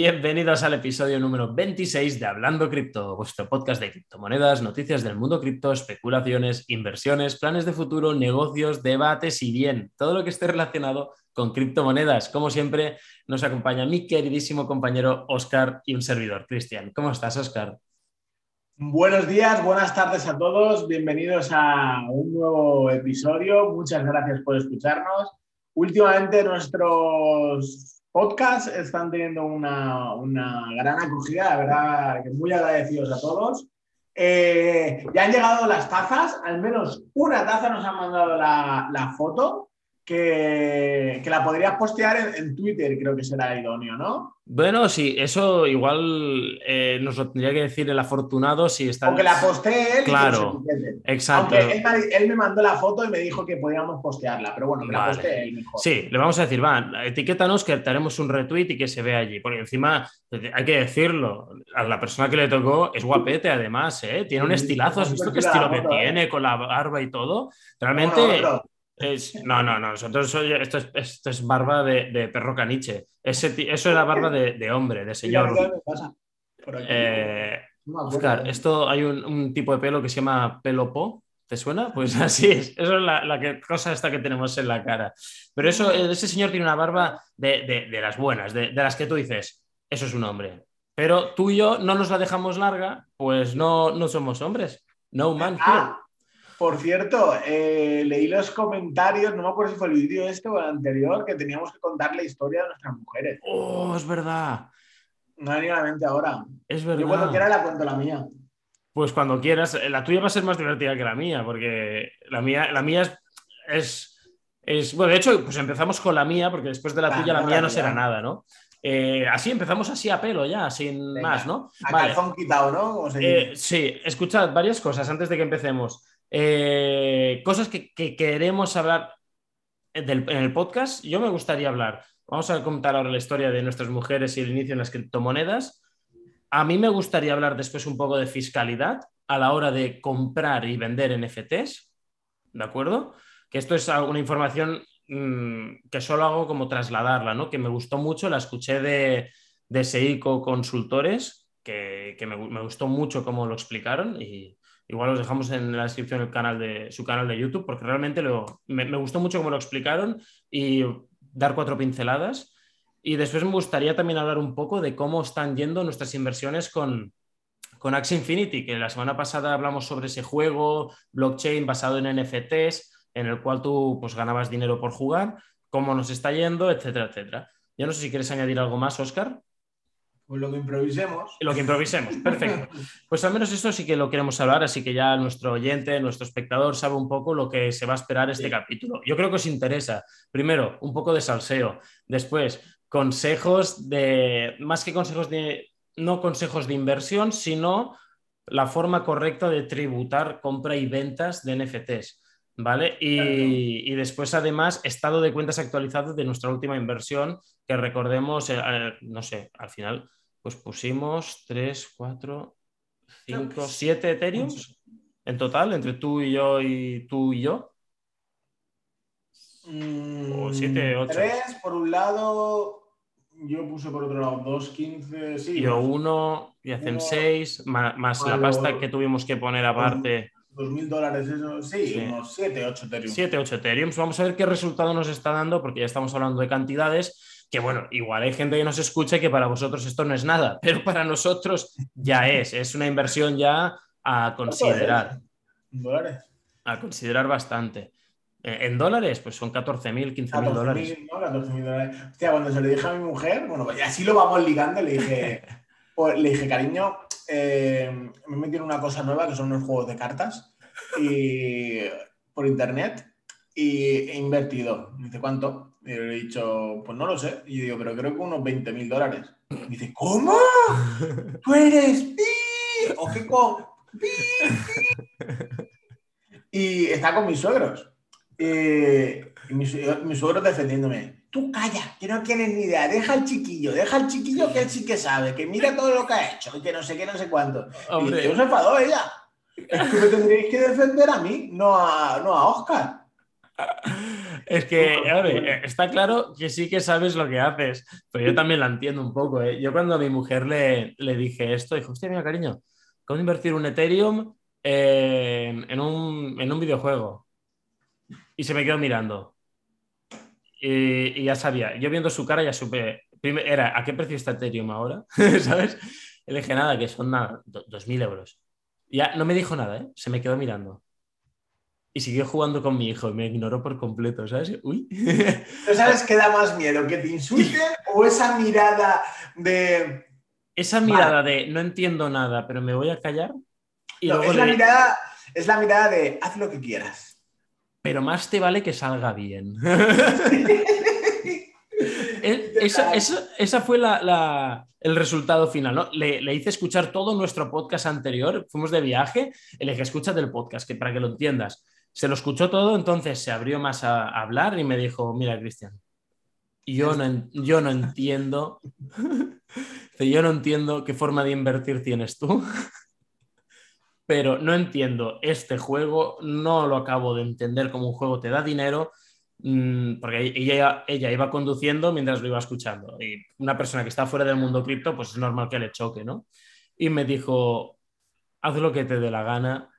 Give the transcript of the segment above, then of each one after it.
Bienvenidos al episodio número 26 de Hablando Cripto, vuestro podcast de criptomonedas, noticias del mundo cripto, especulaciones, inversiones, planes de futuro, negocios, debates y bien, todo lo que esté relacionado con criptomonedas. Como siempre, nos acompaña mi queridísimo compañero Oscar y un servidor, Cristian. ¿Cómo estás, Oscar? Buenos días, buenas tardes a todos, bienvenidos a un nuevo episodio. Muchas gracias por escucharnos. Últimamente nuestros podcast están teniendo una, gran acogida, la verdad, muy agradecidos a todos. Eh, ya han llegado las tazas, al menos una taza nos ha mandado la foto que, la podrías postear en, Twitter, creo que será idóneo, ¿no? Bueno, sí, eso igual eh, nos lo tendría que decir el afortunado si está. Aunque la postee él. Claro, exacto. Aunque él, me mandó la foto y me dijo que podíamos postearla, pero bueno, que la postee él mejor. Sí, le vamos a decir, va, etiquétanos que te haremos un retweet y que se vea allí, porque encima hay que decirlo, a la persona que le tocó es guapete además, ¿eh? Tiene un estilazo, ¿has visto qué estilo que tiene con la barba y todo? Realmente no, no, no. Nosotros esto, es, esto es barba de, perro caniche. Ese, eso era barba de, hombre, de señor. Eh, Oscar, esto hay un, tipo de pelo que se llama pelo po. ¿Te suena? Pues así es. Eso es la, cosa esta que tenemos en la cara. Pero eso, ese señor tiene una barba de, las buenas, de, las que tú dices, eso es un hombre. Pero tú y yo no nos la dejamos larga, pues no, no somos hombres. No man ah, por cierto, eh, leí los comentarios, no me acuerdo si fue el vídeo este o el anterior, que teníamos que contar la historia de nuestras mujeres. Oh, es verdad. No hay la mente ahora. Es verdad. Yo cuando quiera la cuento la mía. Pues cuando quieras. La tuya va a ser más divertida que la mía, porque la mía, la mía es, es, Bueno, de hecho, pues empezamos con la mía, porque después de la tuya la mía no será nada, ¿no? Eh, así empezamos así a pelo ya, sin más, ¿no? A calzón quitado, ¿no? Eh, sí, escuchad varias cosas antes de que empecemos. Eh, cosas que, queremos hablar en el podcast. Yo me gustaría hablar. Vamos a contar ahora la historia de nuestras mujeres y el inicio en las criptomonedas. A mí me gustaría hablar después un poco de fiscalidad a la hora de comprar y vender NFTs. ¿De acuerdo? Que esto es una información mm, que solo hago como trasladarla, ¿no? Que me gustó mucho, la escuché de, de Seiko Consultores, que, me, me, gustó mucho cómo lo explicaron y, Igual os dejamos en la descripción el canal de, su canal de YouTube, porque realmente lo, me, gustó mucho cómo lo explicaron y dar cuatro pinceladas. Y después me gustaría también hablar un poco de cómo están yendo nuestras inversiones con, con Axie Infinity, que la semana pasada hablamos sobre ese juego blockchain basado en NFTs, en el cual tú pues, ganabas dinero por jugar, cómo nos está yendo, etcétera, etcétera. Yo no sé si quieres añadir algo más, Oscar. Pues lo que improvisemos. Lo que improvisemos, perfecto. Pues al menos esto sí que lo queremos hablar, así que ya nuestro oyente, nuestro espectador sabe un poco lo que se va a esperar este capítulo. Yo creo que os interesa. Primero, un poco de salseo. Después, consejos de, más que consejos de, no consejos de inversión, sino la forma correcta de tributar compra y ventas de NFTs. ¿Vale? Y, y, después, además, estado de cuentas actualizado de nuestra última inversión, que recordemos, eh, eh, no sé, al final pues pusimos 3, 4, 5, 7 Ethereum en total, entre tú y yo y tú y yo. o 7, 8. 3 por un lado, yo puse por otro lado 2, 15, sí. Yo 1 y hacen 6, más, la pasta que tuvimos que poner aparte. 2.000 dólares, eso, sí, unos 7, 8 Ethereum. 7, 8 Ethereum. Vamos a ver qué resultado nos está dando, porque ya estamos hablando de cantidades que bueno, igual hay gente que nos escucha que para vosotros esto no es nada, pero para nosotros ya es, es una inversión ya a considerar. ¿Dólares? A considerar bastante. Eh, en dólares, pues son 14.000, 15.000 dólares. ¿no? 14.000 dólares. Hostia, cuando se le dije a mi mujer, bueno, y así lo vamos ligando, le dije, pues, le dije, cariño, eh, me he metido una cosa nueva que son unos juegos de cartas y, por internet y he invertido. Dice, ¿cuánto? Y le he dicho, pues no lo sé. Y yo digo, pero creo que unos 20 mil dólares. Y dice, ¿cómo? ¿Tú eres pi? ¿O qué con? ¡Pi! Y está con mis suegros. y mis, mis, suegros defendiéndome. Tú calla, que no tienes ni idea. Deja al chiquillo, deja al chiquillo que él sí que sabe, que mira todo lo que ha hecho que no sé qué, no sé cuánto. Hombre. Y yo se enfadó ella. Es que me tendríais que defender a mí, no a, no a Oscar. Es que, está claro que sí que sabes lo que haces, pero yo también la entiendo un poco. ¿eh? Yo cuando a mi mujer le, le dije esto, dijo, hostia, mira, cariño, ¿cómo invertir un Ethereum en, un, en un videojuego? Y se me quedó mirando. Y, ya sabía, yo viendo su cara ya supe, era, ¿a qué precio está Ethereum ahora? ¿Sabes? le dije, nada, que son nada, 2.000 euros. Ya no me dijo nada, ¿eh? se me quedó mirando. Y siguió jugando con mi hijo y me ignoró por completo, ¿sabes? Uy. ¿No sabes qué da más miedo? ¿Que te insulten o esa mirada de... Esa mirada de no entiendo nada, pero me voy a callar. Y es, la mirada, es la mirada de haz lo que quieras. Pero más te vale que salga bien. esa, fue el resultado final. ¿no? Le, hice escuchar todo nuestro podcast anterior. Fuimos de viaje. Le dije, escucha del podcast, que para que lo entiendas. Se lo escuchó todo, entonces se abrió más a, hablar y me dijo, mira, Cristian, yo no, yo no entiendo, yo no entiendo qué forma de invertir tienes tú, pero no entiendo este juego, no lo acabo de entender como un juego te da dinero, Mm, porque ella, ella iba conduciendo mientras lo iba escuchando. Y una persona que está fuera del mundo cripto, pues es normal que le choque, ¿no? Y me dijo, haz lo que te dé la gana,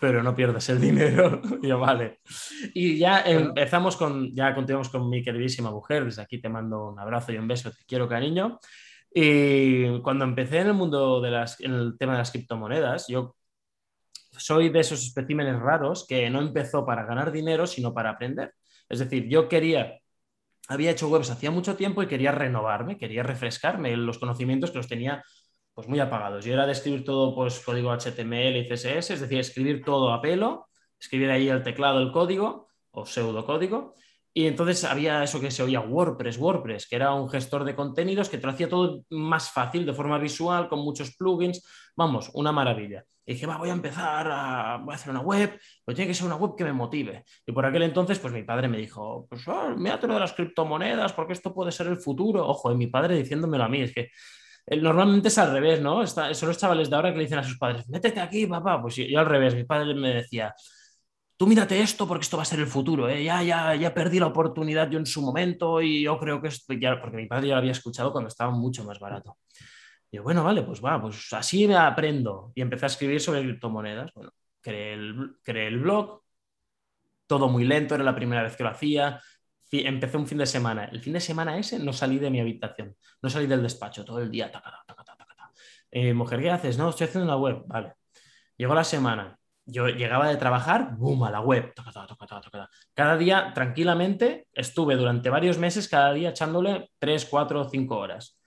pero no pierdas el dinero. y yo, vale. Y ya empezamos con, ya continuamos con mi queridísima mujer. Desde aquí te mando un abrazo y un beso, te quiero, cariño. Y cuando empecé en el mundo de las, en el tema de las criptomonedas, yo soy de esos especímenes raros que no empezó para ganar dinero, sino para aprender. Es decir, yo quería, había hecho webs hacía mucho tiempo y quería renovarme, quería refrescarme los conocimientos que los tenía pues muy apagados. Yo era de escribir todo pues código HTML y CSS, es decir, escribir todo a pelo, escribir ahí el teclado el código o pseudocódigo y entonces había eso que se oía WordPress, WordPress, que era un gestor de contenidos que te lo hacía todo más fácil, de forma visual, con muchos plugins. Vamos, una maravilla. Y dije, va, voy a empezar a, hacer una web, pero tiene que ser una web que me motive. Y por aquel entonces, pues mi padre me dijo, pues oh, mírate lo de las criptomonedas, porque esto puede ser el futuro. Ojo, y mi padre diciéndomelo a mí, es que normalmente es al revés, ¿no? son los chavales de ahora que le dicen a sus padres, métete aquí, papá. Pues yo al revés, mi padre me decía, tú mírate esto porque esto va a ser el futuro, ¿eh? ya, ya, ya perdí la oportunidad yo en su momento y yo creo que esto, ya, porque mi padre ya lo había escuchado cuando estaba mucho más barato. Y yo, bueno, vale, pues va, pues así me aprendo. Y empecé a escribir sobre criptomonedas. Bueno, el, creé el blog, todo muy lento, era la primera vez que lo hacía. Empecé un fin de semana. El fin de semana ese no salí de mi habitación, no salí del despacho todo el día. Eh, mujer, ¿qué haces? No, estoy haciendo una web. Vale. Llegó la semana, yo llegaba de trabajar, boom, a la web. cada día, tranquilamente, estuve durante varios meses, cada día echándole 3, 4, 5 horas.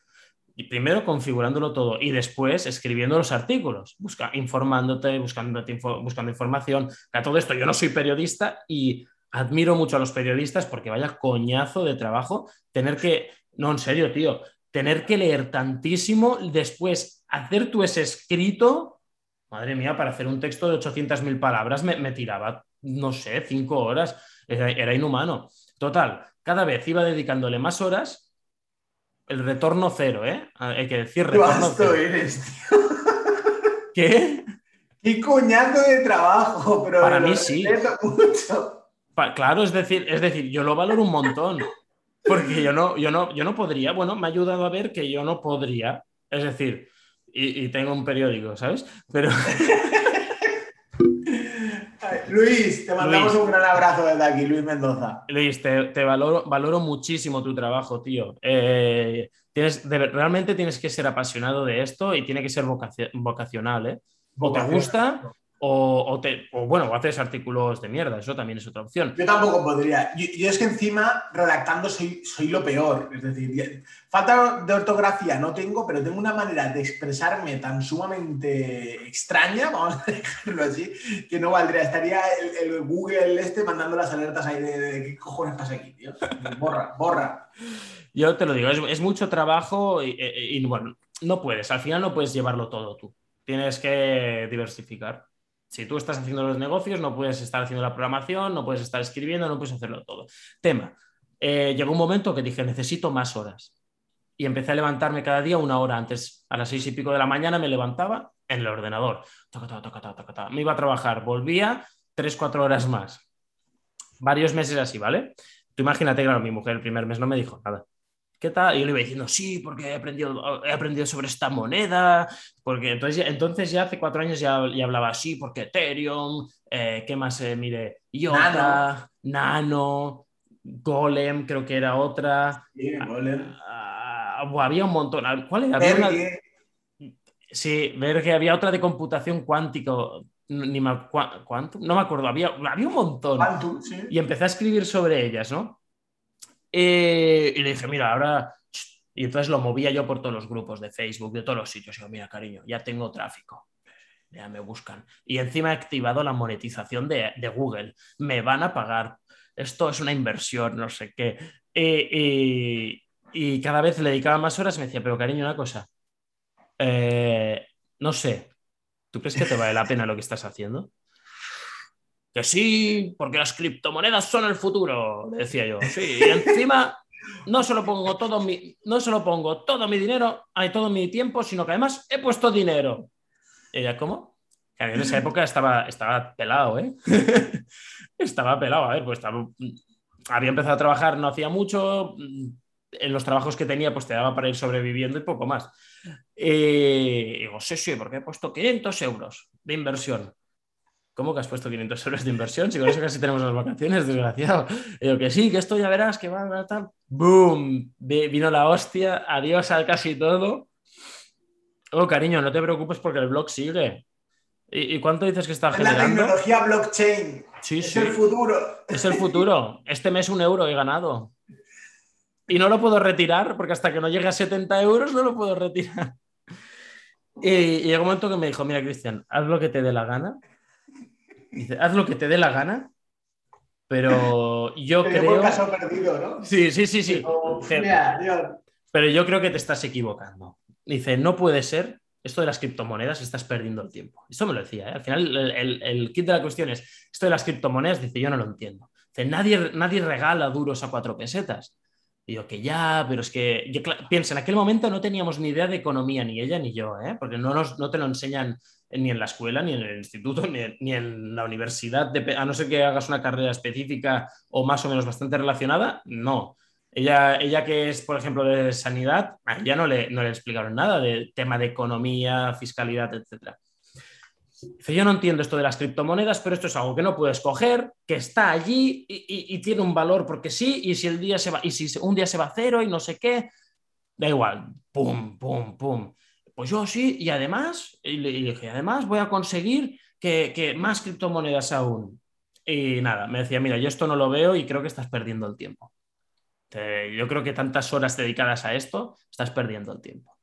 Y primero configurándolo todo y después escribiendo los artículos, busca, informándote, buscando, buscando información. A todo esto, yo no soy periodista y admiro mucho a los periodistas porque vaya coñazo de trabajo tener que, no, en serio, tío, tener que leer tantísimo, después hacer tú ese escrito Madre mía, para hacer un texto de 800.000 palabras me, tiraba, no sé, cinco horas. Era, inhumano. Total, cada vez iba dedicándole más horas. El retorno cero, ¿eh? Hay que decir retorno cero. eres, tío. ¿Qué? Qué coñazo de trabajo, pero para mí sí. Claro, es decir, es decir, yo lo valoro un montón. Porque yo no, yo no, yo no podría. Bueno, me ha ayudado a ver que yo no podría. Es decir, y, tengo un periódico, ¿sabes? Pero... Luis, te mandamos un gran abrazo desde aquí, Luis Mendoza. Luis, te, valoro, valoro, muchísimo tu trabajo, tío. Eh, tienes, realmente tienes que ser apasionado de esto y tiene que ser vocacional, ¿eh? O te gusta o, te, bueno, haces artículos de mierda, eso también es otra opción. Yo tampoco podría. Yo, es que encima, redactando, soy, soy lo peor. Es decir, falta de ortografía no tengo, pero tengo una manera de expresarme tan sumamente extraña, vamos a decirlo así, que no valdría. Estaría el, Google este mandando las alertas ahí de, qué cojones pasa aquí, tío. Borra, borra. Yo te lo digo, es, mucho trabajo y, y bueno, no puedes, al final no puedes llevarlo todo tú. Tienes que diversificar. Si tú estás haciendo los negocios, no puedes estar haciendo la programación, no puedes estar escribiendo, no puedes hacerlo todo. Tema. Eh, llegó un momento que dije, necesito más horas. Y empecé a levantarme cada día una hora antes. A las seis y pico de la mañana me levantaba en el ordenador. me iba a trabajar, volvía tres, cuatro horas más. Varios meses así, ¿vale? Tú imagínate, claro, mi mujer el primer mes no me dijo nada. ¿Qué tal? Y yo le iba diciendo, sí, porque he aprendido, he aprendido sobre esta moneda, porque entonces, entonces ya hace cuatro años ya, ya hablaba así, porque Ethereum, eh, ¿qué más? Eh, mire, IOTA, Nano. Golem, creo que era otra. Sí, Golem. Ah, ah, había un montón. ¿Cuál era? Había una... Sí, ver que había otra de computación cuántico. Ni me... ¿Cuánto? No me acuerdo, había, había un montón. Y empecé a escribir sobre ellas, ¿no? Eh, y le dije, mira, ahora. Y entonces lo movía yo por todos los grupos de Facebook, de todos los sitios. Y yo, mira, cariño, ya tengo tráfico. Ya me buscan. Y encima he activado la monetización de, Google. Me van a pagar. Esto es una inversión, no sé qué. y, y cada vez le dedicaba más horas y me decía, pero cariño, una cosa. Eh, no sé. ¿Tú crees que te vale la pena lo que estás haciendo? Que sí, porque las criptomonedas son el futuro, decía yo. Sí, y encima no solo pongo todo mi, no solo pongo todo mi dinero, hay todo mi tiempo, sino que además he puesto dinero. Y ella, ¿cómo? Que en esa época estaba, estaba pelado, ¿eh? estaba pelado, a ver, pues estaba, había empezado a trabajar no hacía mucho, en los trabajos que tenía, pues te daba para ir sobreviviendo y poco más. Y digo, sí, sí, porque he puesto 500 euros de inversión. ¿Cómo que has puesto 500 euros de inversión? Si con eso casi tenemos las vacaciones, desgraciado. digo que sí, que esto ya verás que va a tal. ¡Boom! Vino la hostia, adiós al casi todo. Oh, cariño, no te preocupes porque el blog sigue. ¿Y, cuánto dices que está generando? La tecnología blockchain. Sí, es el futuro. Es el futuro. Este mes un euro he ganado. Y no lo puedo retirar porque hasta que no llegue a 70 euros no lo puedo retirar. Y, y llegó un momento que me dijo, mira, Cristian, haz lo que te dé la gana Dice, haz lo que te dé la gana, pero yo creo... caso perdido, ¿no? Sí, sí, sí, sí. Pero yo creo que te estás equivocando. Dice, no puede ser, esto de las criptomonedas, estás perdiendo el tiempo. Esto me lo decía, ¿eh? al final el, el, kit de la cuestión es, esto de las criptomonedas, dice, yo no lo entiendo. Dice, nadie, nadie regala duros a cuatro pesetas. Y yo, que ya, pero es que, yo, piensa, en aquel momento no teníamos ni idea de economía, ni ella ni yo, ¿eh? porque no, nos, no te lo enseñan ni en la escuela, ni en el instituto, ni, en la universidad, a no ser que hagas una carrera específica o más o menos bastante relacionada, no. Ella, ella que es, por ejemplo, de sanidad, a ella no le, no le explicaron nada del tema de economía, fiscalidad, etc. Dice, yo no entiendo esto de las criptomonedas, pero esto es algo que no puedes coger, que está allí y, y, tiene un valor porque sí, y si el día se va, y si un día se va a cero y no sé qué, da igual, pum, pum, pum. Pues yo sí, y además, y le, dije, además voy a conseguir que, más criptomonedas aún. Y nada, me decía, mira, yo esto no lo veo y creo que estás perdiendo el tiempo. yo creo que tantas horas dedicadas a esto, estás perdiendo el tiempo.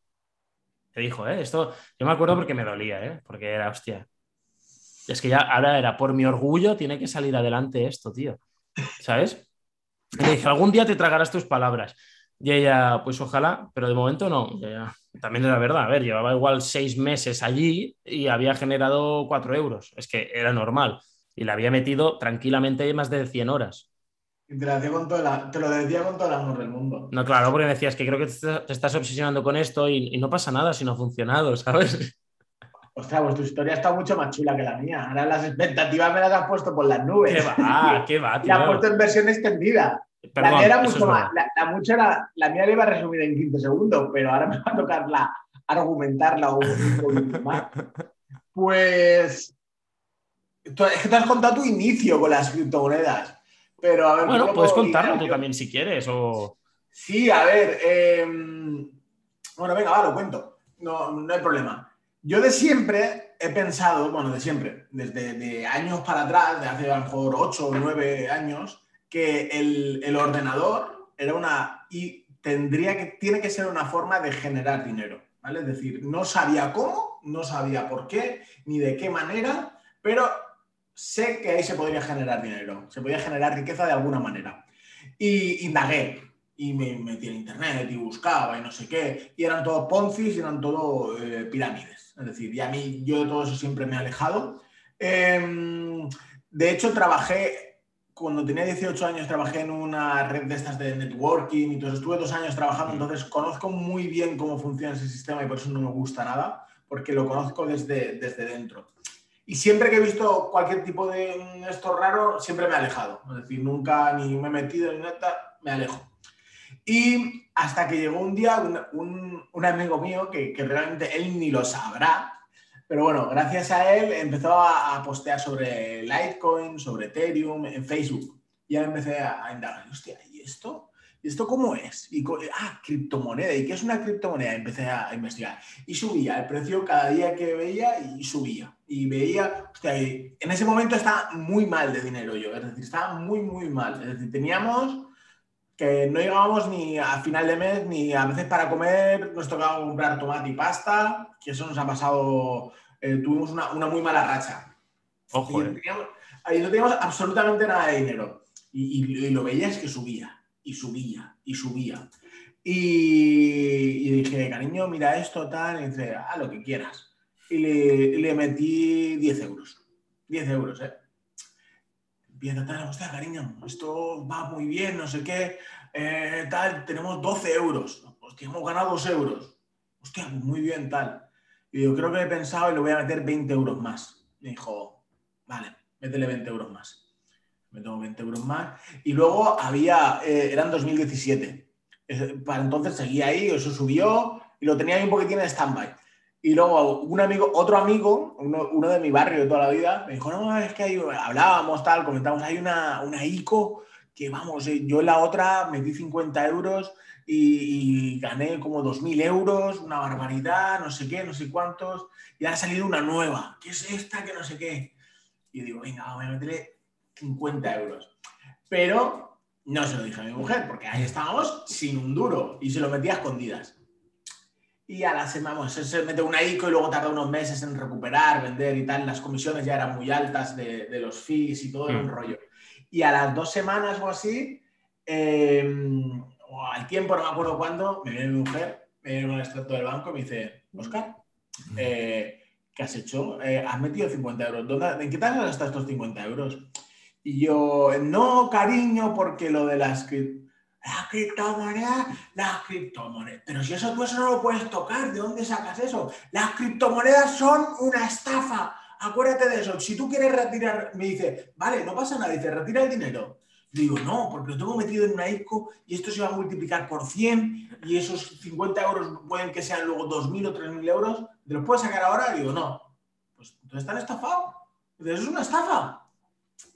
Te dijo, ¿eh? Esto, yo me acuerdo porque me dolía, ¿eh? Porque era, hostia. Es que ya ahora era por mi orgullo, tiene que salir adelante esto, tío. ¿Sabes? le dije, algún día te tragarás tus palabras. Y ella, pues ojalá, pero de momento no. También era verdad, a ver, llevaba igual seis meses allí y había generado cuatro euros. Es que era normal. Y le había metido tranquilamente más de 100 horas. Y te, lo decía con todo el amor del mundo. No, claro, porque me decías que creo que te, estás obsesionando con esto y, no pasa nada si no ha funcionado, ¿sabes? Ostras, pues tu historia está mucho más chula que la mía. Ahora las expectativas me las has puesto por las nubes. ¿Qué va? ¿Qué va, tío? La has puesto en versión extendida la mía era mucho más. La, mucha la mía la iba a resumir en 15 segundos, pero ahora me va a tocar la, argumentarla un poquito más. Pues. es que te has contado tu inicio con las criptomonedas. Pero a ver. Bueno, puedes contarlo tú también si quieres. O... Sí, a ver. Em, bueno, venga, va, lo cuento. No, no hay problema. Yo de siempre he pensado, bueno, de siempre, desde de años para atrás, de hace a lo mejor 8 o 9 años, que el, ordenador era una y tendría que tiene que ser una forma de generar dinero, ¿vale? Es decir, no sabía cómo, no sabía por qué ni de qué manera, pero sé que ahí se podría generar dinero, se podía generar riqueza de alguna manera. Y indagué y me metí en internet y buscaba y no sé qué, y eran todos poncis y eran todo eh, pirámides. Es decir, y a mí yo de todo eso siempre me he alejado. Em, de hecho, trabajé cuando tenía 18 años trabajé en una red de estas de networking y entonces estuve dos años trabajando, entonces conozco muy bien cómo funciona ese sistema y por eso no me gusta nada, porque lo conozco desde, desde dentro. Y siempre que he visto cualquier tipo de esto raro, siempre me he alejado. Es decir, nunca ni me he metido en neta, me alejo. Y hasta que llegó un día un, un, amigo mío, que, que, realmente él ni lo sabrá, pero bueno, gracias a él empezó a, postear sobre Litecoin, sobre Ethereum, en Facebook. Y ya empecé a, a indagar, hostia, ¿y esto? ¿Y esto cómo es? Y, ah, criptomoneda. ¿Y qué es una criptomoneda? Empecé a, investigar. Y subía el precio cada día que veía y subía. Y veía, hostia, en ese momento estaba muy mal de dinero yo. Es decir, estaba muy, muy mal. Es decir, teníamos que no llegábamos ni a final de mes, ni a veces para comer nos tocaba comprar tomate y pasta, que eso nos ha pasado, eh, tuvimos una, muy mala racha. Ojo, y, eh. no teníamos absolutamente nada de dinero. Y, y lo veías que subía y subía y subía. Y, dije, cariño, mira esto, tal, y dice, a lo que quieras. Y le, metí 10 euros. 10 euros, ¿eh? Empieza tal, hostia, cariño, esto va muy bien, no sé qué, eh, tal, tenemos 12 euros. Hostia, hemos ganado 2 euros. Hostia, muy bien, tal. Y yo creo que he pensado y le voy a meter 20 euros más. Me dijo, vale, métele 20 euros más me tengo 20 euros más. Y luego había, eh, eran 2017. Para entonces seguía ahí, eso subió y lo tenía ahí un poquitín en stand-by. Y luego un amigo, otro amigo, uno, de mi barrio de toda la vida, me dijo, no, es que hablábamos, tal, comentamos, hay una, una ICO que vamos, eh, yo en la otra metí 50 euros y, gané como 2.000 euros, una barbaridad, no sé qué, no sé cuántos, y ha salido una nueva, ¿qué es esta? Que no sé qué. Y digo, venga, voy a meterle 50 euros. Pero no se lo dije a mi mujer, porque ahí estábamos sin un duro y se lo metía a escondidas. Y a la semana, se mete una ICO y luego tarda unos meses en recuperar, vender y tal. Las comisiones ya eran muy altas de, los fees y todo el un mm. rollo. Y a las dos semanas o así, em, o al tiempo, no me acuerdo cuándo, me viene mi mujer, me viene con el extracto del banco y me dice, Oscar, eh, ¿qué has hecho? Eh, has metido 50 euros. ¿En qué te has gastado estos 50 euros? Y yo, no, cariño, porque lo de las la criptomoneda, las criptomonedas. Pero si eso tú eso no lo puedes tocar, ¿de dónde sacas eso? Las criptomonedas son una estafa. Acuérdate de eso. Si tú quieres retirar, me dice, vale, no pasa nada, dice, retira el dinero. Digo, no, porque lo tengo metido en una ICO y esto se va a multiplicar por 100 y esos 50 euros pueden que sean luego 2.000 o 3.000 euros. ¿Te los puedes sacar ahora? Digo, no. Pues entonces están estafados. Eso es una estafa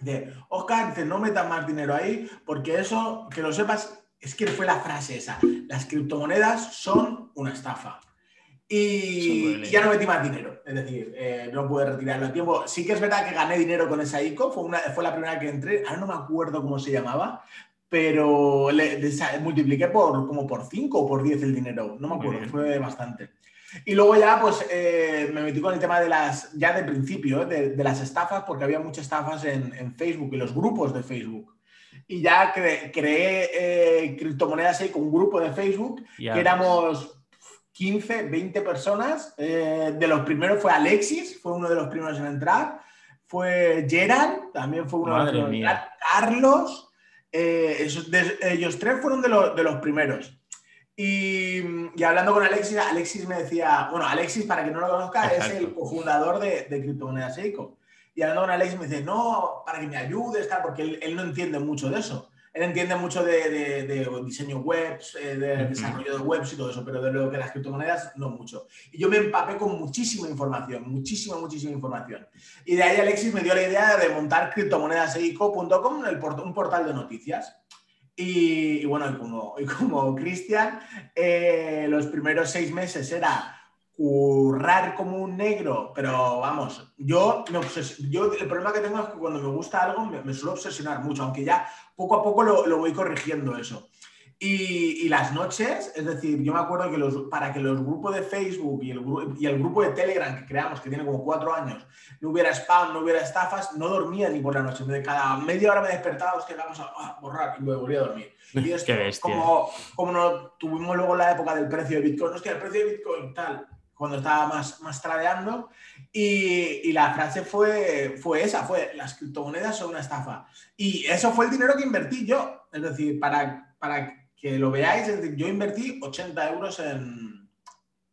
de Oscar, dice, no metas más dinero ahí, porque eso, que lo sepas, es que fue la frase esa. Las criptomonedas son una estafa. Y, ya no metí más dinero. Es decir, eh, no pude retirarlo a tiempo. Sí que es verdad que gané dinero con esa ICO. Fue, una, fue la primera que entré. Ahora no me acuerdo cómo se llamaba. Pero le, multipliqué por como por 5 o por 10 el dinero. No me acuerdo. Fue bastante. Y luego ya, pues, eh, me metí con el tema de las, ya de principio, de, de las estafas, porque había muchas estafas en, en, Facebook, en los grupos de Facebook. Y ya creé eh, criptomonedas ahí con un grupo de Facebook, que éramos 15, 20 personas. Eh, de los primeros fue Alexis, fue uno de los primeros en entrar. Fue Gerald, también fue uno de los primeros. Carlos, esos, ellos tres fueron de, de los primeros. Y, hablando con Alexis, Alexis me decía, bueno, Alexis, para que no lo conozca, es el cofundador de, de Criptomonedas. Y hablando con Alexis me dice, no, para que me ayudes, tal, porque él, no entiende mucho de eso. Él entiende mucho de, diseño webs, eh, de desarrollo de webs y todo eso, pero de lo que las criptomonedas no mucho. Y yo me empapé con muchísima información, muchísima, muchísima información. Y de ahí Alexis me dio la idea de montar criptomonedaseico.com, un portal de noticias. Y, bueno, y como, Cristian, eh, los primeros seis meses era currar como un negro, pero vamos, yo, yo el problema que tengo es que cuando me gusta algo me, me suelo obsesionar mucho, aunque ya poco a poco lo, lo voy corrigiendo eso. Y, las noches, es decir, yo me acuerdo que los, para que los grupos de Facebook y el, y el grupo de Telegram que creamos, que tiene como cuatro años, no hubiera spam, no hubiera estafas, no dormía ni por la noche. Cada media hora me despertaba, que vamos a borrar y me volvía a dormir. Y esto, como, como no tuvimos luego la época del precio de Bitcoin, hostia, el precio de Bitcoin tal, cuando estaba más, más tradeando, y, y, la frase fue, fue esa, fue las criptomonedas son una estafa. Y eso fue el dinero que invertí yo, es decir, para, para que lo veáis, es decir, yo invertí 80 euros en,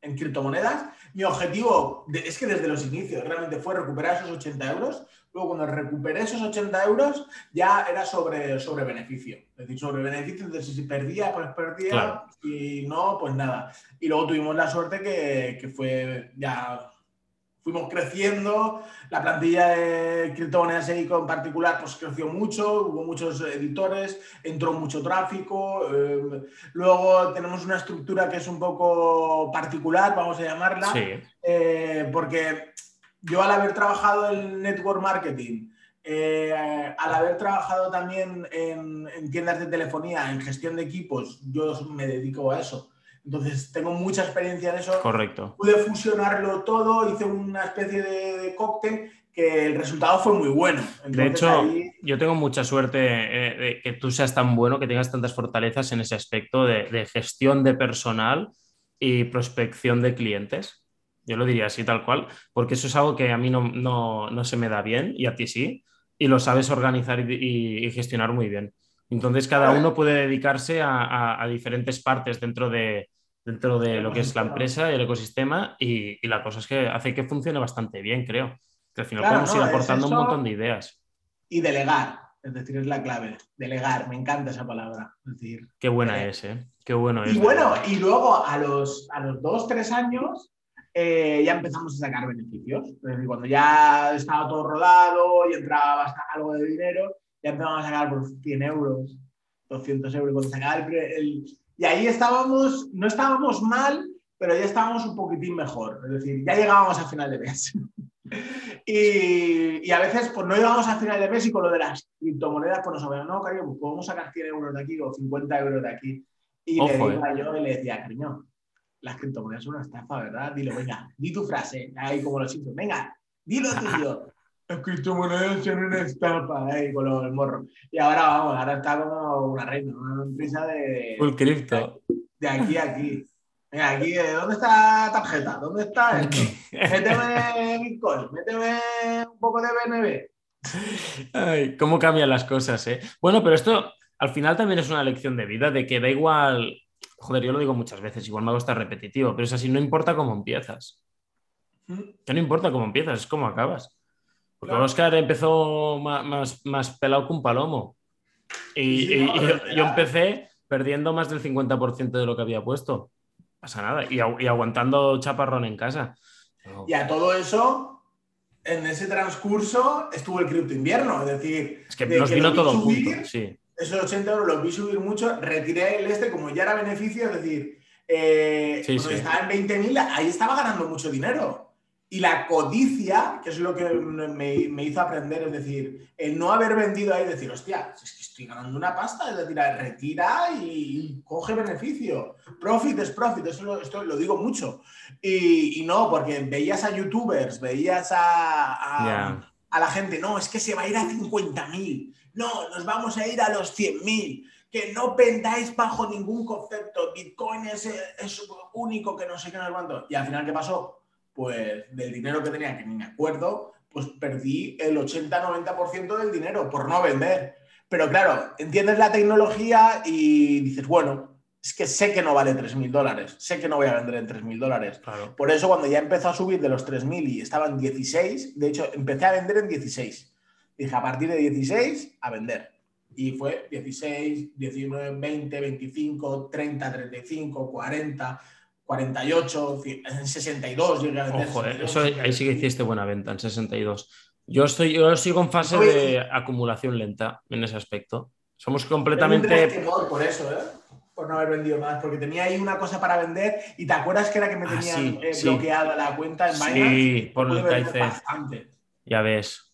en criptomonedas. Mi objetivo es que desde los inicios realmente fue recuperar esos 80 euros. Luego, cuando recuperé esos 80 euros, ya era sobre, sobre beneficio. Es decir, sobre beneficio, entonces si perdía, pues perdía, y no, pues nada. Y luego tuvimos la suerte que, que fue ya fuimos creciendo, la plantilla de criptomonedas EICO en particular pues creció mucho, hubo muchos editores, entró mucho tráfico, eh, luego tenemos una estructura que es un poco particular, vamos a llamarla, eh, porque yo al haber trabajado en network marketing, eh, al haber trabajado también en, en tiendas de telefonía, en gestión de equipos, yo me dedico a eso. Entonces, tengo mucha experiencia en eso. Correcto. Pude fusionarlo todo, hice una especie de, cóctel que el resultado fue muy bueno. de hecho, yo tengo mucha suerte eh, de que tú seas tan bueno, que tengas tantas fortalezas en ese aspecto de, gestión de personal y prospección de clientes. Yo lo diría así tal cual, porque eso es algo que a mí no, no, se me da bien y a ti sí, y lo sabes organizar y, gestionar muy bien. Entonces, cada uno puede dedicarse a diferentes partes dentro de, dentro de lo que es la empresa y el ecosistema y, la cosa es que hace que funcione bastante bien, creo. Que al final podemos ir aportando un montón de ideas. Y delegar, es decir, es la clave. Delegar, me encanta esa palabra. decir, Qué buena es, ¿eh? Qué bueno es. Y bueno, y luego a los, a los dos, tres años eh, ya empezamos a sacar beneficios. Es decir, cuando ya estaba todo rodado y entraba algo de dinero, ya empezamos a sacar por 100 euros, 200 euros. Cuando sacaba el y ahí estábamos, no estábamos mal, pero ya estábamos un poquitín mejor. Es decir, ya llegábamos a final de mes. y, a veces, pues no llegábamos a final de mes y con lo de las criptomonedas, pues nos sabemos, no, cariño, pues podemos sacar 100 euros de aquí o 50 euros de aquí. Y le iba eh. yo y le decía, cariño, las criptomonedas son una estafa, ¿verdad? Dilo, venga, di tu frase, ahí como lo siento, venga, dilo tuyo. Las criptomonedas son una estafa, ahí con el morro. Y ahora vamos, ahora está como una reina, una empresa de. Full cripto. De aquí a aquí. Mira, aquí, ¿dónde está tarjeta? ¿Dónde está esto? méteme Bitcoin, méteme un poco de BNB. Ay, cómo cambian las cosas, ¿eh? Bueno, pero esto al final también es una lección de vida, de que da igual. Joder, yo lo digo muchas veces, igual me hago estar repetitivo, pero es así, no importa cómo empiezas. Que no importa cómo empiezas, es cómo acabas. Porque Oscar empezó más, más, pelado que un palomo. Y, yo, empecé perdiendo más del 50% de lo que había puesto. pasa nada. Y, aguantando chaparrón en casa. Y a todo eso, en ese transcurso estuvo el cripto invierno. Es decir, es que nos vino todo junto. Sí. Esos 80 euros los vi subir mucho. Retiré el este, como ya era beneficio, es decir, eh, cuando estaba en 20.000, ahí estaba ganando mucho dinero. Y la codicia, que es lo que me, hizo aprender, es decir, el no haber vendido ahí, decir, hostia, es que estoy ganando una pasta, es decir, retira y, coge beneficio. Profit es profit, eso lo, esto lo digo mucho. Y, no, porque veías a youtubers, veías a, a, la gente, no, es que se va a ir a 50.000, no, nos vamos a ir a los 100.000 que no pendáis bajo ningún concepto, Bitcoin es, es único, que no sé qué, no sé Y al final, ¿qué pasó? pues del dinero que tenía, que ni me acuerdo, pues perdí el 80-90% del dinero por no vender. Pero claro, entiendes la tecnología y dices, bueno, es que sé que no vale 3.000 dólares, sé que no voy a vender en 3.000 dólares. Por eso cuando ya empezó a subir de los 3.000 y estaban 16, de hecho empecé a vender en 16. Dije, a partir de 16, a vender. Y fue 16, 19, 20, 25, 30, 35, 40, 48, en 62 llegué a vender. Ojo, eh, eso ahí sí que hiciste buena venta, en 62. Yo, estoy, yo sigo en fase de acumulación lenta en ese aspecto. Somos completamente... Por eso, ¿eh? Por no haber vendido más, porque tenía ahí una cosa para vender y te acuerdas que era que me ah, tenían eh, bloqueada la cuenta en Binance. Sí, por el KIC. Ya ves.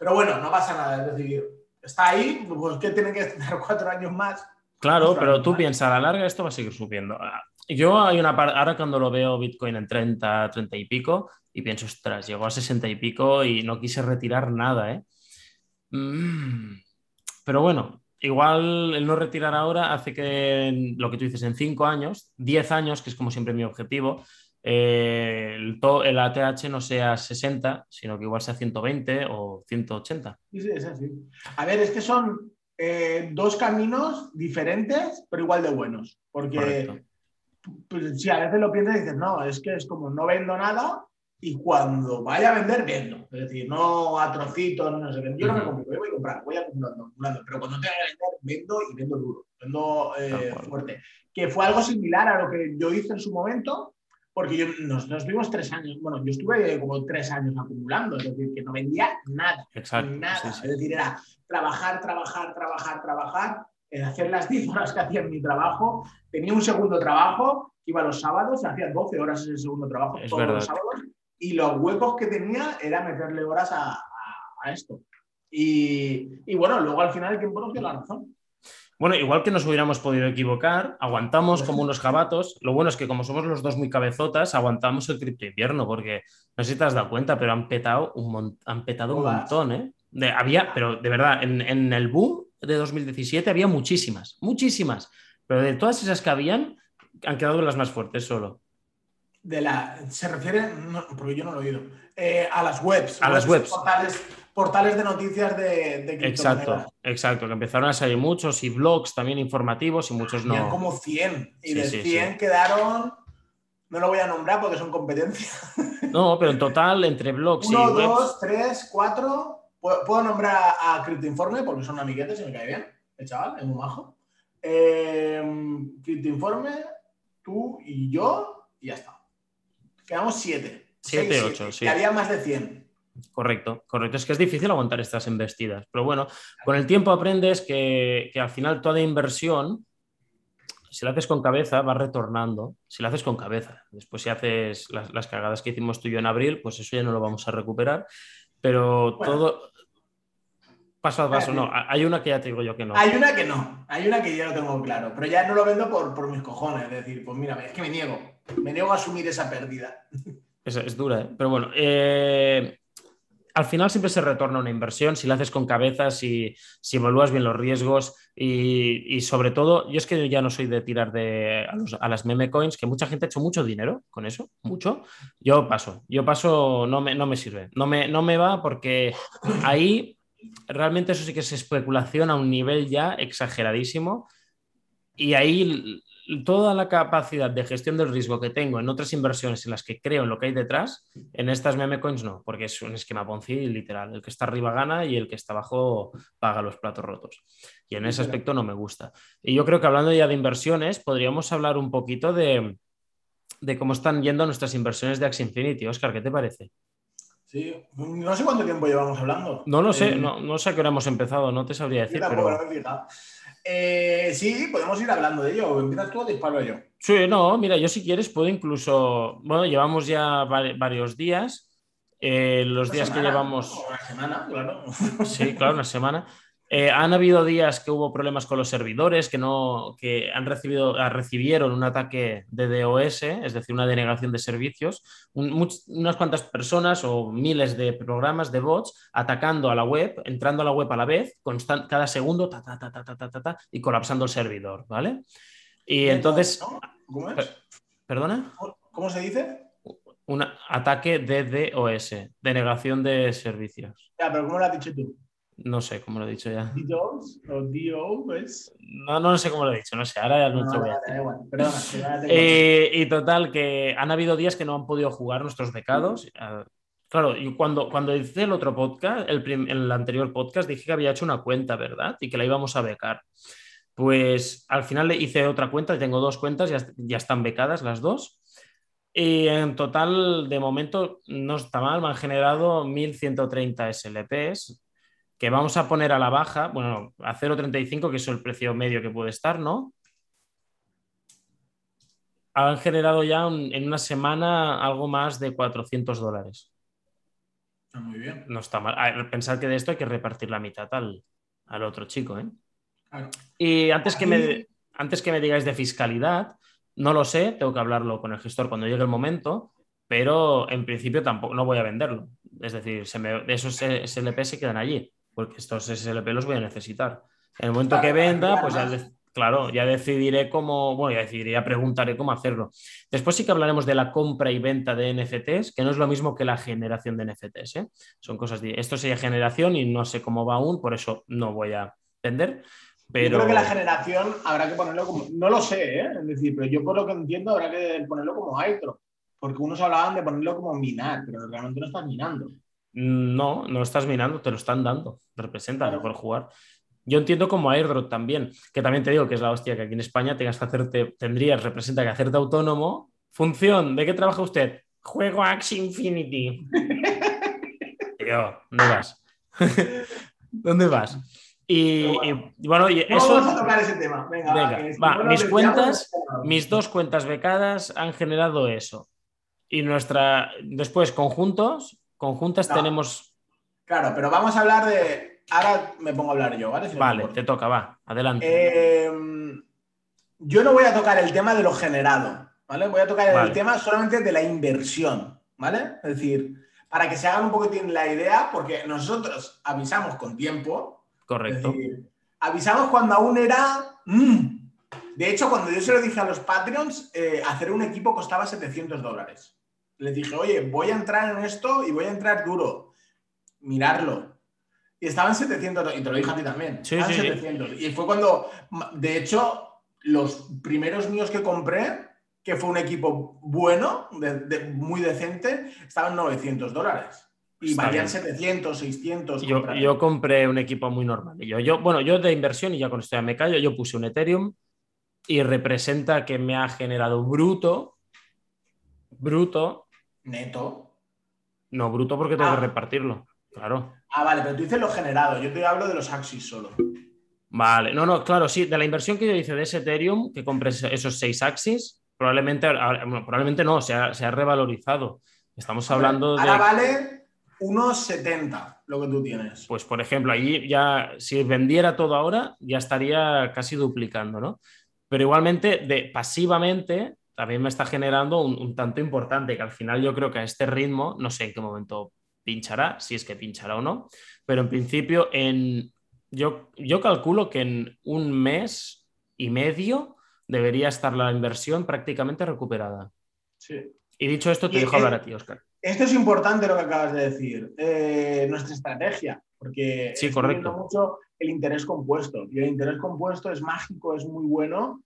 Pero bueno, no pasa nada, es decir, está ahí, pues que tiene que estar cuatro años más. Claro, pero tú piensas, a la larga esto va a seguir subiendo. Ah, yo hay una parte, ahora cuando lo veo Bitcoin en 30, 30 y pico, y pienso, ostras, llegó a 60 y pico y no quise retirar nada, ¿eh? Mm. Pero bueno, igual el no retirar ahora hace que lo que tú dices en 5 años, 10 años, que es como siempre mi objetivo, eh, el, el, ATH no sea 60, sino que igual sea 120 o 180. Sí, sí, es así. A ver, es que son eh, dos caminos diferentes, pero igual de buenos. Porque pues sí, a veces lo piensas y dices, no, es que es como no vendo nada y cuando vaya a vender, vendo. Es decir, no a trocitos, no sé. Yo no me compro, yo voy a comprar, voy acumulando, acumulando. Pero cuando tenga que vender, vendo y vendo duro, vendo eh, fuerte. Que fue algo similar a lo que yo hice en su momento, porque yo, nos, vimos tres años, bueno, yo estuve como tres años acumulando, es decir, que no vendía nada. Exacto. Nada. Es decir, era trabajar, trabajar, trabajar, trabajar, en hacer las 10 horas que hacía en mi trabajo. Tenía un segundo trabajo, iba los sábados, hacía 12 horas ese segundo trabajo todos los sábados, y los huecos que tenía era meterle horas a, esto. Y, bueno, luego al final el tiempo nos dio la razón. Bueno, igual que nos hubiéramos podido equivocar, aguantamos como unos jabatos. Lo bueno es que como somos los dos muy cabezotas, aguantamos el cripto invierno, porque no sé si te has dado cuenta, pero han petado un, han petado un montón, ¿eh? había, pero de verdad, en, en, el boom de 2017 había muchísimas, muchísimas, pero de todas esas que habían, han quedado las más fuertes solo. De la, se refiere, porque yo no lo he oído, eh, a las webs. A las webs portales de noticias de, de Exacto, exacto, que empezaron a salir muchos y blogs también informativos y muchos no. como 100 y de 100 quedaron, no lo voy a nombrar porque son competencia. No, pero en total entre blogs y webs... dos, tres, cuatro. Puedo, nombrar a Criptoinforme porque son amiguetes y me cae bien. El chaval, es muy majo. Eh, Criptoinforme, tú y yo y ya está. Quedamos siete. Siete, ocho, sí. Y había más de 100. Correcto, correcto. Es que es difícil aguantar estas embestidas. Pero bueno, con el tiempo aprendes que, al final toda inversión, si la haces con cabeza, va retornando. Si la haces con cabeza. Después, si haces las, cagadas que hicimos tú y yo en abril, pues eso ya no lo vamos a recuperar. Pero todo. Paso a paso, no. Hay una que ya te digo yo que no. Hay una que no. Hay una que yo no tengo claro. Pero ya no lo vendo por, por mis cojones. Es decir, pues mira, es que me niego. Me niego a asumir esa pérdida. Es, es dura, ¿eh? Pero bueno. Eh al final siempre se retorna una inversión si la haces con cabeza, si, si evalúas bien los riesgos y, sobre todo, yo es que ya no soy de tirar de, a, las meme coins, que mucha gente ha hecho mucho dinero con eso, mucho. Yo paso, yo paso, no me, no me sirve, no me, no me va porque ahí realmente eso sí que es especulación a un nivel ya exageradísimo y ahí toda la capacidad de gestión del riesgo que tengo en otras inversiones en las que creo en lo que hay detrás, en estas meme coins no, porque es un esquema Ponzi literal. El que está arriba gana y el que está abajo paga los platos rotos. Y en ese aspecto no me gusta. Y yo creo que hablando ya de inversiones, podríamos hablar un poquito de, cómo están yendo nuestras inversiones de Axie Infinity. Oscar, ¿qué te parece? Sí, no sé cuánto tiempo llevamos hablando. No lo sé, eh, no, no, sé a qué hora hemos empezado, no te sabría decir. Pero... Eh, sí, podemos ir hablando de ello. ¿Empiezas tú o disparo yo? Sí, no, mira, yo si quieres puedo incluso. Bueno, llevamos ya varios días. Eh, los días que llevamos. Una semana, claro. Sí, claro, una semana. Eh, han habido días que hubo problemas con los servidores, que no, que han recibido, ah, recibieron un ataque de DOS, es decir, una denegación de servicios, unas cuantas personas o miles de programas de bots atacando a la web, entrando a la web a la vez, constant, cada segundo, ta, ta, ta, ta, ta, ta, ta, y colapsando el servidor, ¿vale? Y entonces... ¿Cómo es? ¿Perdona? ¿Cómo se dice? Un ataque de DOS, denegación de servicios. Ya, pero ¿cómo lo has dicho tú? No sé cómo lo he dicho ya. ¿DOS o DO? No, no sé cómo lo he dicho, no sé, ahora ya no, te voy a eh, y total, que han habido días que no han podido jugar nuestros becados. Ah, claro, y cuando, cuando hice el otro podcast, el, el anterior podcast, dije que había hecho una cuenta, ¿verdad? Y que la íbamos a becar. Pues al final le hice otra cuenta, tengo dos cuentas, ya, ya están becadas las dos. Y en total, de momento, no está mal, me han generado 1.130 SLPs, que vamos a poner a la baja, bueno, a 0,35, que es el precio medio que puede estar, ¿no? Han generado ya en una semana algo más de 400 dólares. Está muy bien. No está mal. Pensar que de esto hay que repartir la mitad al, otro chico, ¿eh? Y antes que, me, antes que me digáis de fiscalidad, no lo sé, tengo que hablarlo con el gestor cuando llegue el momento, pero en principio tampoco no voy a venderlo. Es decir, se me, esos SLP se quedan allí porque estos SLP los voy a necesitar. En el momento que venda, pues ya, claro, ya decidiré cómo, bueno, ya decidiré, ya preguntaré cómo hacerlo. Después sí que hablaremos de la compra y venta de NFTs, que no es lo mismo que la generación de NFTs. ¿eh? Son cosas, de, esto sería generación y no sé cómo va aún, por eso no voy a vender. Pero... Yo creo que la generación habrá que ponerlo como. No lo sé, ¿eh? Es decir, pero yo por lo que entiendo habrá que ponerlo como airdrop. Porque unos hablaban de ponerlo como minar, pero realmente no estás minando. No, no estás minando, te lo están dando. Representa mejor jugar. Yo entiendo como airdrop también, que también te digo que es la hostia que aquí en España tengas que hacerte, tendrías, representa que hacerte autónomo. Función, ¿de qué trabaja usted? Juego Axie Infinity. Tío, ¿dónde vas? ¿Dónde vas? Y, Bueno. y, bueno, y No eso. vamos a tocar ese tema. Venga, va, mis cuentas, mis dos cuentas becadas han generado eso. Y nuestra, después, conjuntos, conjuntas No. tenemos. Claro, pero vamos a hablar de. Ahora me pongo a hablar yo, ¿vale? Si Vale, te toca, va, adelante. Eh, yo no voy a tocar el tema de lo generado, ¿vale? Voy a tocar Vale. el tema solamente de la inversión, ¿vale? Es decir, para que se hagan un poquitín la idea, porque nosotros avisamos con tiempo, Correcto. decir, avisamos cuando aún era... mm. De hecho, cuando yo se lo dije a los Patreons, eh, hacer un equipo costaba 700 dólares. Les dije, oye, voy a entrar en esto y voy a entrar duro. Mirarlo. Y estaban 700, do- y te lo dije a ti también. Sí, estaban sí, sí. 700. Y fue cuando, de hecho, los primeros míos que compré, que fue un equipo bueno, de- de- muy decente, estaban 900 dólares. Y Está valían bien. 700, 600. Yo, yo compré un equipo muy normal. Yo, yo, bueno, yo de inversión, y ya con esto ya me callo, yo puse un Ethereum y representa que me ha generado bruto, bruto, Neto. no bruto porque tengo Ah. que repartirlo. Claro. Ah, vale, pero tú dices lo generado. Yo te hablo de los Axis solo. Vale, no, no, claro, sí, de la inversión que yo hice de ese Ethereum, que compré esos seis Axis, probablemente, bueno, probablemente no, se ha, se ha revalorizado. Estamos hablando de, Ahora vale unos 70 lo que tú tienes. pues por ejemplo, allí ya, si vendiera todo ahora, ya estaría casi duplicando, ¿no? Pero igualmente, de, pasivamente, también me está generando un, un tanto importante, que al final yo creo que a este ritmo, no sé en qué momento pinchará, si es que pinchará o no, pero en principio, en, yo, yo calculo que en un mes y medio debería estar la inversión prácticamente recuperada. Sí. Y dicho esto, te Y dejo es- hablar a ti, Oscar. Esto es importante lo que acabas de decir. Eh, nuestra estrategia, porque Sí, correcto. mucho el interés compuesto. Y el interés compuesto es mágico, es muy bueno,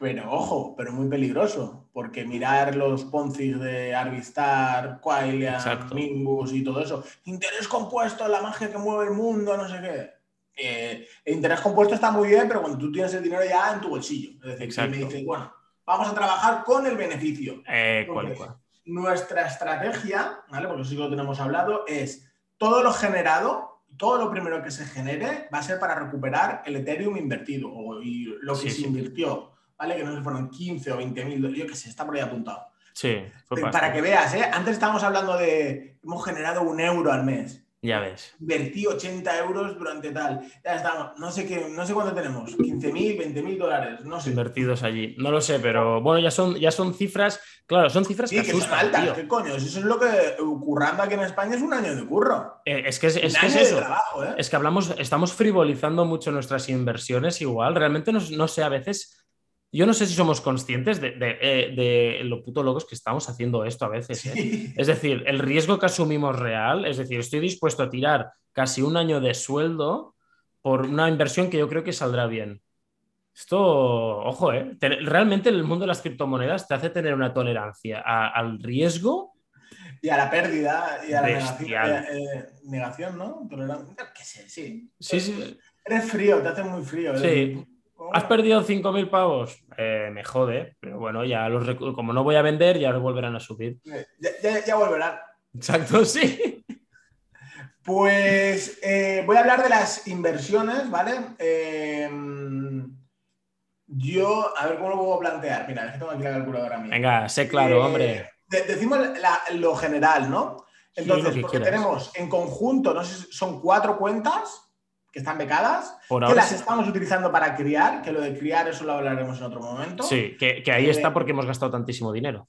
pero ojo, pero muy peligroso. Porque mirar los Ponzi de Arvistar, Quailia, Exacto. Mingus y todo eso. Interés compuesto, la magia que mueve el mundo, no sé qué. Eh, el interés compuesto está muy bien, pero cuando tú tienes el dinero ya en tu bolsillo. Es decir, que me dices, bueno, vamos a trabajar con el beneficio. Eh, nuestra estrategia, ¿vale? Porque eso sí que lo tenemos hablado, es todo lo generado, todo lo primero que se genere va a ser para recuperar el Ethereum invertido o y lo que Sí, se sí. invirtió, ¿vale? Que no sé fueron 15 o 20 mil, yo qué sé, está por ahí apuntado. Sí, fue pasta. para que veas, ¿eh? Antes estábamos hablando de hemos generado un euro al mes. Ya ves. Invertí 80 euros durante tal. Ya estamos, no sé qué, no sé cuánto tenemos, 15 mil, 20 mil dólares, no sé. invertidos allí. No lo sé, pero bueno, ya son, ya son cifras, claro, son cifras Sí, que que son asustan, altas, tío. ¿qué coño? Eso es lo que currando aquí en España es un año de curro. Eh, es que es, es que es eso. trabajo, ¿eh? Es que hablamos, estamos frivolizando mucho nuestras inversiones igual. Realmente no, no sé, a veces, yo no sé si somos conscientes de, de, eh, de lo puto locos que estamos haciendo esto a veces. ¿eh? Sí. Es decir, el riesgo que asumimos real, es decir, estoy dispuesto a tirar casi un año de sueldo por una inversión que yo creo que saldrá bien. Esto, ojo, ¿eh? Te- Realmente el mundo de las criptomonedas te hace tener una tolerancia a- al riesgo. Y a la pérdida y a la negación, eh, negación, ¿no? Tolerancia, qué sé, sí. Sí, sí. Eres frío, te hace muy frío. Sí. ¿Has perdido 5.000 pavos? Eh, me jode, pero bueno, ya los como no voy a vender, ya los volverán a subir. Ya, ya- ya volverán. Exacto, sí. Pues eh, voy a hablar de las inversiones, ¿vale? Eh, yo, a ver cómo lo puedo plantear. Mira, es que tengo aquí la calculadora mía. Venga, sé claro, Eh, hombre. de- decimos la- lo general, ¿no? Entonces, porque quieras. tenemos en conjunto, no sé si son cuatro cuentas que están becadas, Por que las sí. estamos utilizando para criar, que lo de criar eso lo hablaremos en otro momento. Sí, que, que ahí Eh, está porque hemos gastado tantísimo dinero.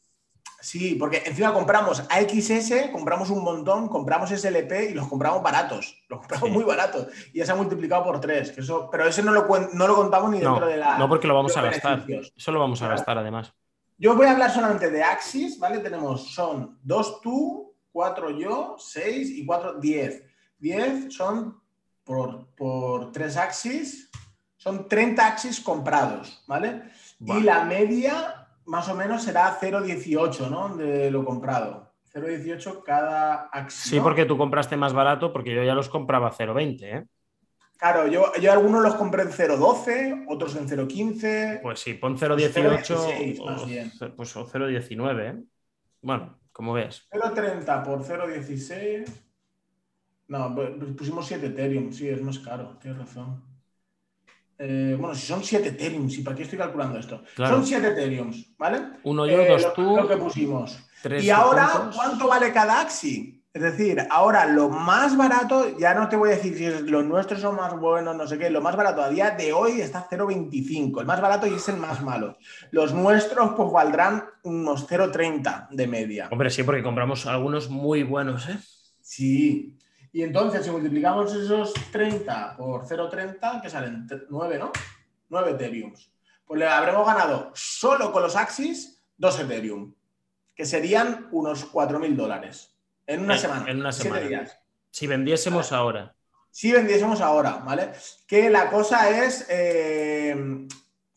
Sí, porque encima compramos AXS, compramos un montón, compramos SLP y los compramos baratos. Los compramos Sí. muy baratos. Y ya se ha multiplicado por tres. Que eso, pero ese no lo, no lo contamos ni No, dentro de la. no porque lo vamos a gastar. Eso lo vamos a Claro. gastar además. Yo voy a hablar solamente de Axis, ¿vale? Tenemos, son dos tú, cuatro yo, seis y cuatro, diez. Diez son por, por tres Axis, son 30 Axis comprados, ¿vale? Vale. Y la media más o menos será 0,18, ¿no? De lo comprado. 0,18 cada Axis. Sí, ¿no? porque tú compraste más barato, porque yo ya los compraba a 0,20, ¿eh? Claro, yo, yo algunos los compré en 0,12, otros en 0,15. Pues sí, pon 0,18 0,16 más o, bien. pues, o 0,19, ¿eh? Bueno, como ves. 0,30 por 0,16. No, pu- pusimos 7 Ethereum, sí, es más caro, tienes razón. Eh, bueno, si son 7 Ethereum, sí, ¿para qué estoy calculando esto? Claro. Son 7 Ethereum, ¿vale? Uno yo, Eh, dos lo, tú, lo que pusimos. tres Y ahora, 200. ¿cuánto vale cada Axi? Es decir, ahora lo más barato, ya no te voy a decir si es- los nuestros son más buenos, no sé qué, lo más barato a día de hoy está 0,25, el más barato y es el más malo. Los nuestros pues valdrán unos 0,30 de media. Hombre, sí, porque compramos algunos muy buenos, ¿eh? Sí. Y entonces, si multiplicamos esos 30 por 0,30, que salen 9, ¿no? 9 Ethereums. Pues le habremos ganado solo con los Axis 2 Ethereum, que serían unos 4.000 dólares en una En- semana. en una semana. días. Si vendiésemos ahora. Si vendiésemos ahora, ¿vale? Que la cosa es, eh,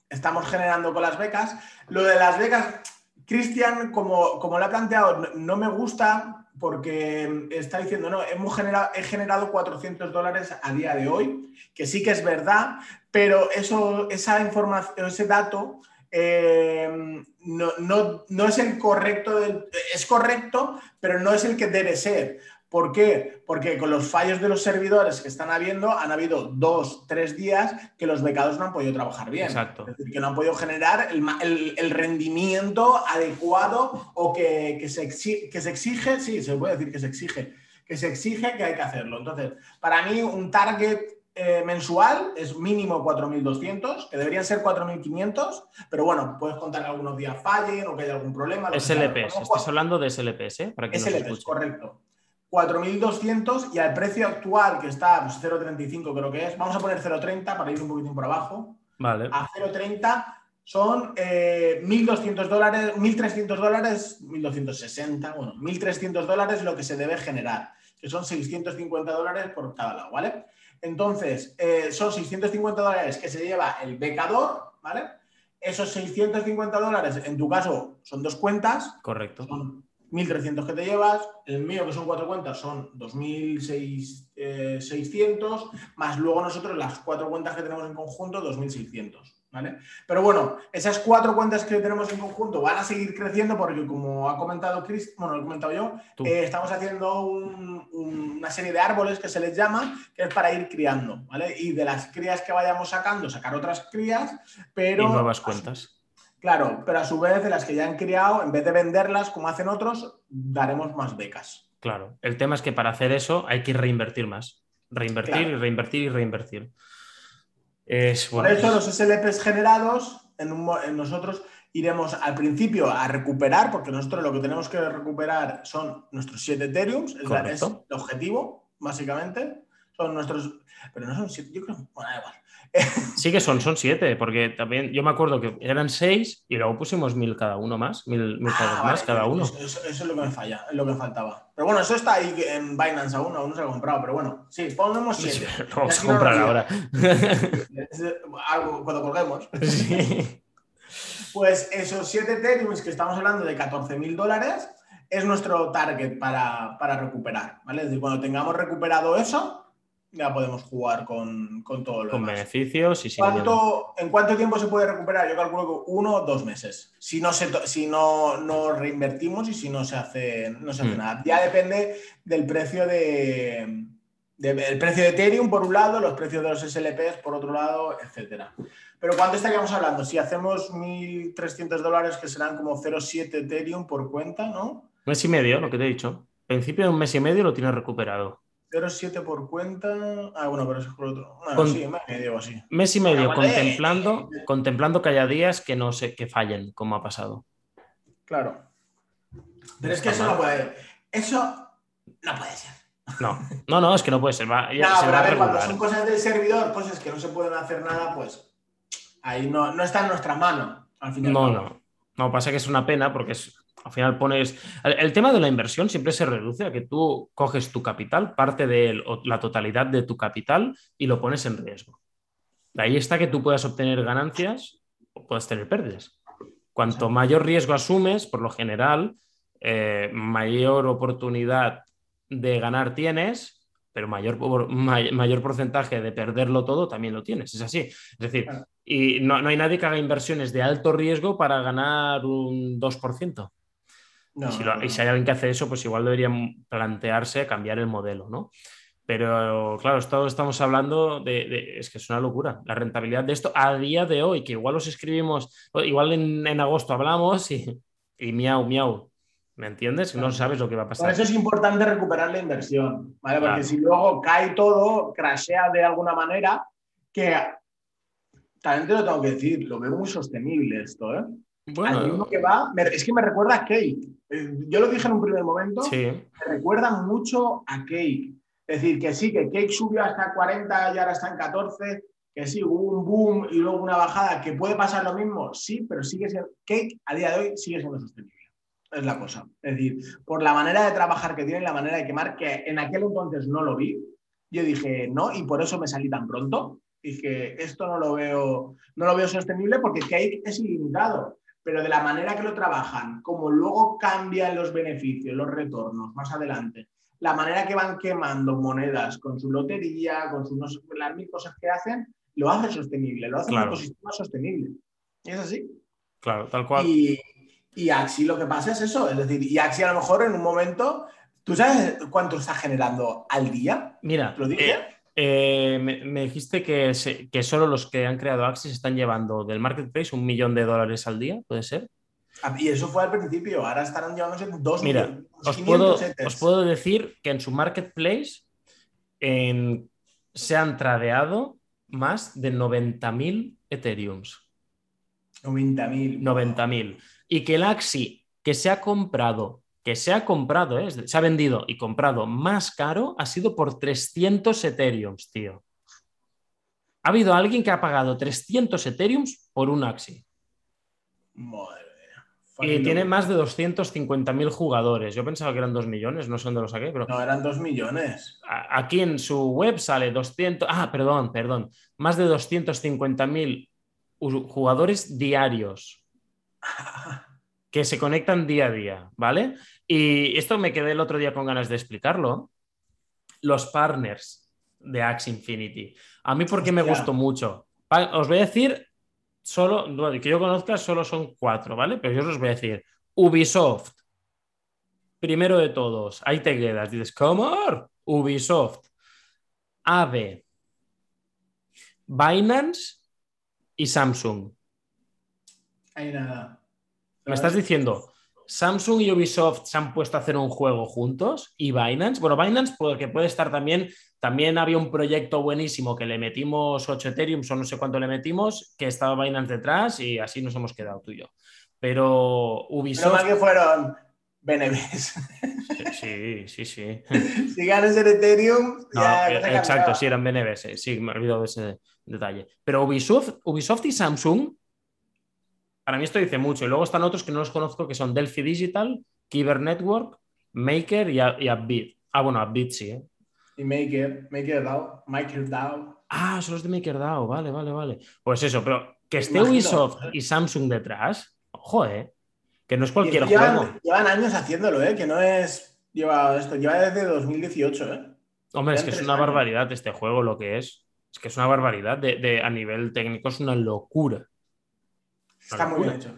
estamos generando con las becas. Lo de las becas, Cristian, como, como lo ha planteado, no me gusta porque está diciendo, no, hemos generado, he generado 400 dólares a día de hoy, que sí que es verdad, pero eso, esa información, ese dato eh, no, no- no es el correcto, es correcto, pero no es el que debe ser. ¿Por qué? Porque con los fallos de los servidores que están habiendo, han habido dos, tres días que los becados no han podido trabajar bien. Exacto. Es decir, que no han podido generar el, ma- el- el rendimiento adecuado o que, que se exi- que se exige, sí, se puede decir que se exige, que se exige que hay que hacerlo. Entonces, para mí un target eh, mensual es mínimo 4.200, que deberían ser 4.500, pero bueno, puedes contar que algunos días fallen o que haya algún problema. SLPs, estás hablando de SLPs, ¿eh? Para que SLPs, correcto. 4.200 y al precio actual, que está pues, 0,35 creo que es, vamos a poner 0,30 para ir un poquitín por abajo. Vale. A 0,30 son eh, 1.200 dólares, 1.300 dólares, 1.260, bueno, 1.300 dólares lo que se debe generar, que son 650 dólares por cada lado, ¿vale? Entonces, eh, son 650 dólares que se lleva el becador, ¿vale? Esos 650 dólares, en tu caso, son dos cuentas, Correcto. son 1.300 que te llevas, el mío que son cuatro cuentas son 2.600, más luego nosotros las cuatro cuentas que tenemos en conjunto, 2.600, ¿vale? Pero bueno, esas cuatro cuentas que tenemos en conjunto van a seguir creciendo porque como ha comentado Chris, bueno, lo he comentado yo, eh, estamos haciendo un- un- una serie de árboles que se les llama, que es para ir criando, ¿vale? Y de las crías que vayamos sacando, sacar otras crías, pero... y nuevas cuentas. Claro, pero a su vez de las que ya han criado, en vez de venderlas como hacen otros, daremos más becas. Claro. El tema es que para hacer eso hay que reinvertir más. Reinvertir Claro. y reinvertir y reinvertir. Es Por bueno. eso los SLPs generados, en, un mo- en nosotros iremos al principio a recuperar, porque nosotros lo que tenemos que recuperar son nuestros 7 Ethereum, es, la- es Correcto. el objetivo, básicamente. Son nuestros, pero no son 7, yo creo, bueno, da igual. Sí que son, son siete, porque también yo me acuerdo que eran seis y luego pusimos mil cada uno más, mil, mil Ah, vale, más cada uno. Eso, es lo que me falla, es lo que me faltaba. Pero bueno, eso está ahí en Binance aún, aún no se ha comprado, pero bueno, sí, ponemos 7. Lo vamos a comprar ahora. Algo cuando colguemos. Sí. Pues esos 7 Ethereum que estamos hablando de 14.000 dólares es nuestro target para, para recuperar, ¿vale? Es decir, cuando tengamos recuperado eso, ya podemos jugar con, con todo lo Con demás. beneficios y sin miedo. ¿Cuánto, ¿En cuánto tiempo se puede recuperar? Yo calculo que uno o dos meses. Si no, se si no, no reinvertimos y si no se hace, no se hace Hmm. nada. Ya depende del precio de, de- el precio de Ethereum por un lado, los precios de los SLPs por otro lado, etcétera. Pero ¿cuánto estaríamos hablando? Si hacemos 1.300 dólares, que serán como 0,7 Ethereum por cuenta, ¿no? Mes y medio, lo que te he dicho. Principio, en un mes y medio lo tienes recuperado. 0,7 por cuenta. Ah, bueno, pero es por otro. Bueno, Con- sí, medio o así. Mes y medio contemplando, contemplando que haya días que no sé que fallen, como ha pasado. Claro. Pero es que eso no puede. Eso no puede ser. No, no, no, es que no puede ser. Va, ya No, se pero va a a ver, cuando son cosas del servidor, cosas que no se pueden hacer nada, pues ahí no, no está en nuestra mano. Al final. No, no. No, pasa que es una pena porque es, al final pones. El, el tema de la inversión siempre se reduce a que tú coges tu capital, parte de él o la totalidad de tu capital y lo pones en riesgo. De ahí está que tú puedas obtener ganancias o puedas tener pérdidas. Cuanto mayor riesgo asumes, por lo general, eh, mayor oportunidad de ganar tienes, pero mayor, mayor porcentaje de perderlo todo también lo tienes. Es así. Es decir, y no, hay nadie que haga inversiones de alto riesgo para ganar un 2%. Y, si hay alguien que hace eso, pues igual deberían plantearse cambiar el modelo, ¿no? Pero claro, esto estamos hablando de, Es que es una locura. La rentabilidad de esto a día de hoy, que igual los escribimos, igual en, agosto hablamos y, y miau, miau. ¿Me entiendes? No sabes lo que va a pasar. Por eso es importante recuperar la inversión, ¿vale? Porque si luego cae todo, crashea de alguna manera, que también te lo tengo que decir, lo veo muy sostenible esto, ¿eh? Bueno, que va, es que me recuerda a Cake. Eh, yo lo dije en un primer momento, sí. me recuerda mucho a Cake. Es decir, que sí, que Cake subió hasta 40 y ahora está en 14, que sí, hubo un boom y luego una bajada, que puede pasar lo mismo, sí, pero sigue siendo, Cake a día de hoy sigue siendo sostenible es la cosa. Es decir, por la manera de trabajar que tiene, la manera de quemar, que en aquel entonces no lo vi, yo dije no y por eso me salí tan pronto. Dije, esto no lo veo, no lo veo sostenible porque Cake es ilimitado, pero de la manera que lo trabajan, como luego cambian los beneficios, los retornos más adelante, la manera que van quemando monedas con su lotería, con sus, las mil cosas que hacen, lo hace sostenible, lo hace un ecosistema sostenible. Y es así. Claro, tal cual. Y Axi lo que pasa es eso, es decir, y Axi a lo mejor en un momento, ¿tú sabes cuánto está generando al día? Mira, ¿Lo dije? Eh, eh, me, dijiste que, que solo los que han creado Axi se están llevando del marketplace un millón de dólares al día, ¿puede ser? Ah, y eso fue al principio, ahora estarán llevándose dos Mira, millones. Os puedo, os puedo decir que en su marketplace se han tradeado más de 90.000 Ethereums. 90.000. 90.000 y que el Axi que se ha comprado, que se ha comprado, ¿eh? se ha vendido y comprado más caro, ha sido por 300 Ethereums, tío. Ha habido alguien que ha pagado 300 Ethereums por un Axi. Madre y tiene más de 250.000 jugadores. Yo pensaba que eran 2 millones, no sé dónde lo saqué, pero... No, eran 2 millones. Aquí en su web sale 200... Ah, perdón, perdón. Más de 250.000 jugadores diarios. que se conectan día a día, ¿vale? Y esto me quedé el otro día con ganas de explicarlo. Los partners de Axe Infinity. A mí porque me gustó mucho. Os voy a decir, solo, que yo conozca, solo son cuatro, ¿vale? Pero yo os voy a decir, Ubisoft. Primero de todos, ahí te quedas. Dices, ¿cómo? Ubisoft. AVE. Binance y Samsung. Hay nada. Me estás diciendo, Samsung y Ubisoft se han puesto a hacer un juego juntos y Binance, bueno, Binance porque puede estar también, también había un proyecto buenísimo que le metimos 8 Ethereum o no sé cuánto le metimos, que estaba Binance detrás y así nos hemos quedado tú y yo. Pero Ubisoft... Pero más que fueron BNBs. Sí, sí, sí. si ganas el Ethereum, ya eh, Exacto, sí, eran BNBs, sí, me he olvidado de ese detalle. Pero Ubisoft, Ubisoft y Samsung para mí esto dice mucho. Y luego están otros que no los conozco, que son Delphi Digital, Kyber Network, Maker y, y Ah, bueno, Upbit sí. ¿eh? Y Maker, MakerDAO, MakerDAO. Ah, son los de MakerDAO, vale, vale, vale. Pues eso, pero que esté Ubisoft y Samsung detrás, ojo, ¿eh? Que no es cualquier juego. Llevan años haciéndolo, ¿eh? Que no es. Lleva esto, lleva desde 2018, ¿eh? Hombre, es que es una barbaridad este juego, lo que es. Es que es una barbaridad. de, a nivel técnico es una locura. Está muy bien hecho.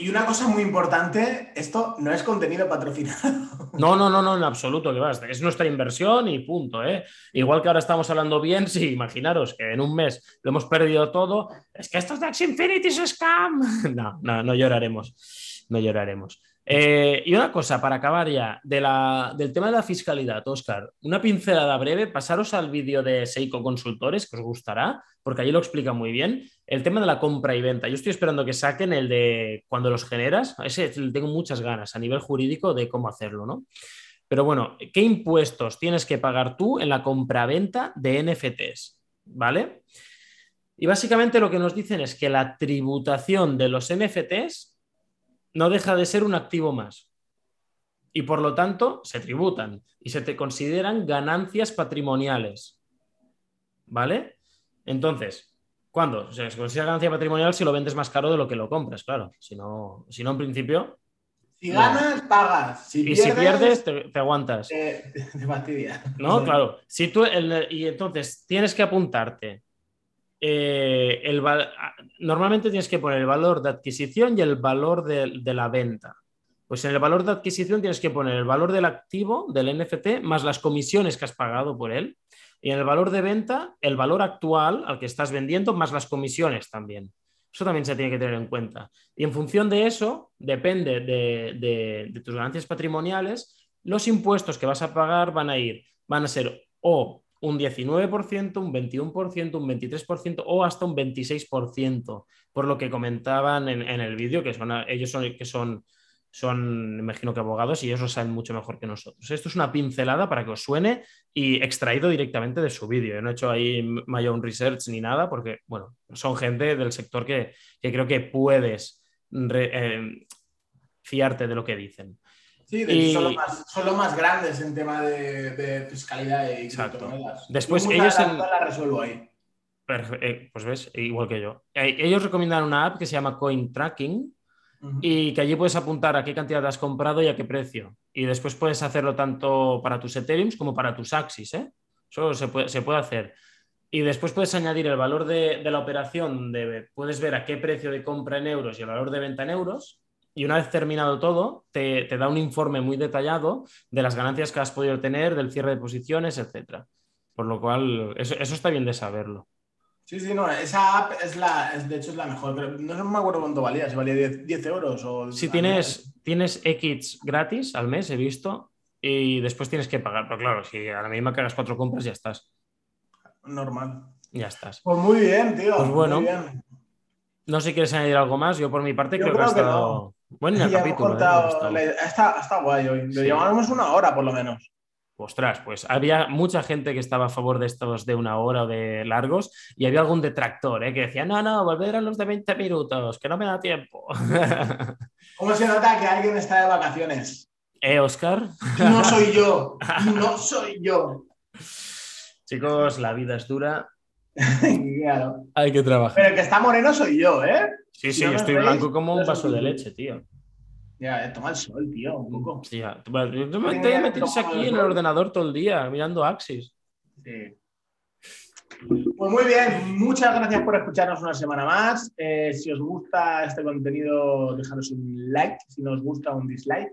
y una cosa muy importante, esto no es contenido patrocinado. No, no, no, no, en absoluto, que Es nuestra inversión y punto, ¿eh? Igual que ahora estamos hablando bien, sí, imaginaros que en un mes lo hemos perdido todo. Es que esto es Dax Infinity es scam. No, no, no lloraremos. No lloraremos. Eh, y una cosa, para acabar ya, del tema de la fiscalidad, Oscar, una pincelada breve, pasaros al vídeo de Seiko Consultores, que os gustará, porque allí lo explica muy bien, el tema de la compra y venta. Yo estoy esperando que saquen el de cuando los generas, ese tengo muchas ganas a nivel jurídico de cómo hacerlo, ¿no? Pero bueno, ¿qué impuestos tienes que pagar tú en la compra-venta de NFTs? ¿Vale? Y básicamente lo que nos dicen es que la tributación de los NFTs no deja de ser un activo más. Y por lo tanto, se tributan y se te consideran ganancias patrimoniales. ¿Vale? Entonces, ¿Cuándo? O sea, se considera ganancia patrimonial si lo vendes más caro de lo que lo compras, claro. Si no, si no en principio. Si ganas, pagas. Si y pierdes, si pierdes, te, te aguantas. eh, te fastidia. No, claro. Si tú, el- y entonces tienes que apuntarte. Eh, val- normalmente tienes que poner el valor de adquisición y el valor de, la venta. Pues en el valor de adquisición tienes que poner el valor del activo, del NFT, más las comisiones que has pagado por él. Y en el valor de venta, el valor actual al que estás vendiendo, más las comisiones también. Eso también se tiene que tener en cuenta. Y en función de eso, depende de, de- de tus ganancias patrimoniales, los impuestos que vas a pagar van a ir, van a ser o un 19%, un 21%, un 23% o hasta un 26%, por lo que comentaban en, en el vídeo, que son, ellos son, que son, son, imagino que abogados y ellos lo saben mucho mejor que nosotros. Esto es una pincelada para que os suene y extraído directamente de su vídeo. No he hecho ahí my own research ni nada, porque, bueno, son gente del sector que, que creo que puedes eh, fiarte de lo que dicen. Sí, de Y- hecho, son, los más, son los más grandes en tema de, de fiscalidad y Exacto. criptomonedas. Después ellos en- las resuelvo ahí. Eh, pues ves, igual que yo. Eh, ellos recomiendan una app que se llama Coin Tracking y que allí puedes apuntar a qué cantidad has comprado y a qué precio. Y después puedes hacerlo tanto para tus Ethereum como para tus Axis. ¿eh? Eso se puede, se puede hacer. Y después puedes añadir el valor de, de la operación, donde puedes ver a qué precio de compra en euros y el valor de venta en euros. Y una vez terminado todo, te, te da un informe muy detallado de las ganancias que has podido tener, del cierre de posiciones, etcétera. Por lo cual, eso, eso está bien de saberlo. Sí, sí, no, esa app es la, es, de hecho es la mejor. Pero no me acuerdo cuánto valía, si valía 10, 10 euros o... Si tienes, tienes X gratis al mes, he visto, y después tienes que pagar. Pero claro, si a la misma que hagas cuatro compras, ya estás. Normal. Ya estás. Pues muy bien, tío. Pues bueno. muy bien. No sé si quieres añadir algo más. Yo por mi parte Yo creo, que ha que estado bueno el Ya capítulo. ¿eh? contado la- está, está guay hoy. Lo Sí. llevamos una hora por lo menos. Ostras, pues había mucha gente que estaba a favor de estos de una hora o de largos y había algún detractor ¿eh? que decía, no, no, volver a los de 20 minutos, que no me da tiempo. ¿Cómo se nota que alguien está de vacaciones? ¿Eh, Oscar? No soy yo. No soy yo. Chicos, la vida es dura, claro. hay que trabajar. Pero el que está moreno soy yo, ¿eh? Sí, sí, yo estoy veis, blanco como un vaso de leche, tío. Ya, eh, toma el sol, tío, un poco. Sí, ya. Tú me- tú me- te metes aquí en el ordenador todo el día mirando Axis. Sí. Pues muy bien, muchas gracias por escucharnos una semana más. Eh, si os gusta este contenido, dejaros un like, si no os gusta, un dislike.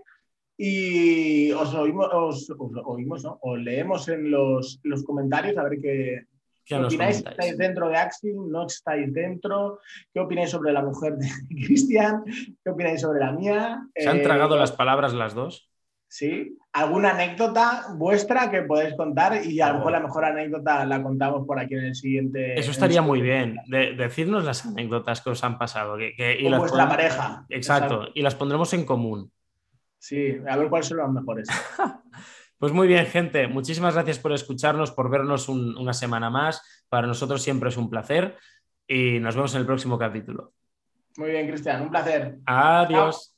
Y os oímos, os, os oímos, ¿no? Os leemos en los, los comentarios a ver qué, ¿Qué ¿Qué nos opináis? ¿Estáis dentro de Axie? ¿No estáis dentro? ¿Qué opináis sobre la mujer de Cristian? ¿Qué opináis sobre la mía? ¿Se han Eh, tragado las palabras las dos? Sí. ¿Alguna anécdota vuestra que podáis contar? Y a lo mejor la mejor anécdota la contamos por aquí en el siguiente. Eso estaría muy bien. De- decirnos las anécdotas que os han pasado. Que, que- y Con las vuestra pareja. Exacto, y las pondremos en común. Sí, a ver cuáles son las mejores. Pues muy bien, gente. Muchísimas gracias por escucharnos, por vernos un- una semana más. Para nosotros siempre es un placer y nos vemos en el próximo capítulo. Muy bien, Cristian, un placer. Adiós.